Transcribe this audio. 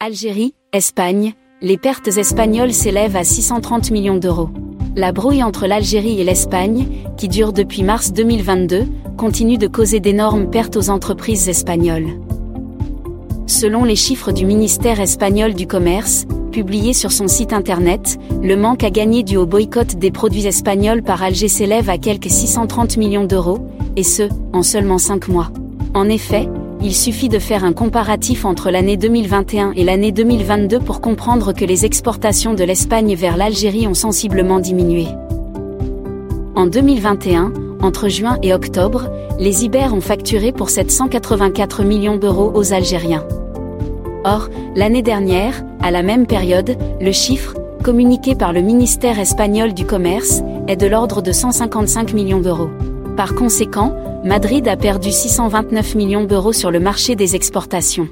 Algérie, Espagne, les pertes espagnoles s'élèvent à 630 millions d'euros. La brouille entre l'Algérie et l'Espagne, qui dure depuis mars 2022, continue de causer d'énormes pertes aux entreprises espagnoles. Selon les chiffres du ministère espagnol du Commerce, publiés sur son site internet, le manque à gagner dû au boycott des produits espagnols par Alger s'élève à quelques 630 millions d'euros, et ce, en seulement 5 mois. En effet, il suffit de faire un comparatif entre l'année 2021 et l'année 2022 pour comprendre que les exportations de l'Espagne vers l'Algérie ont sensiblement diminué. En 2021, entre juin et octobre, les Ibères ont facturé pour 784 millions d'euros aux Algériens. Or, l'année dernière, à la même période, le chiffre, communiqué par le ministère espagnol du Commerce, est de l'ordre de 155 millions d'euros. Par conséquent, Madrid a perdu 629 millions d'euros sur le marché des exportations.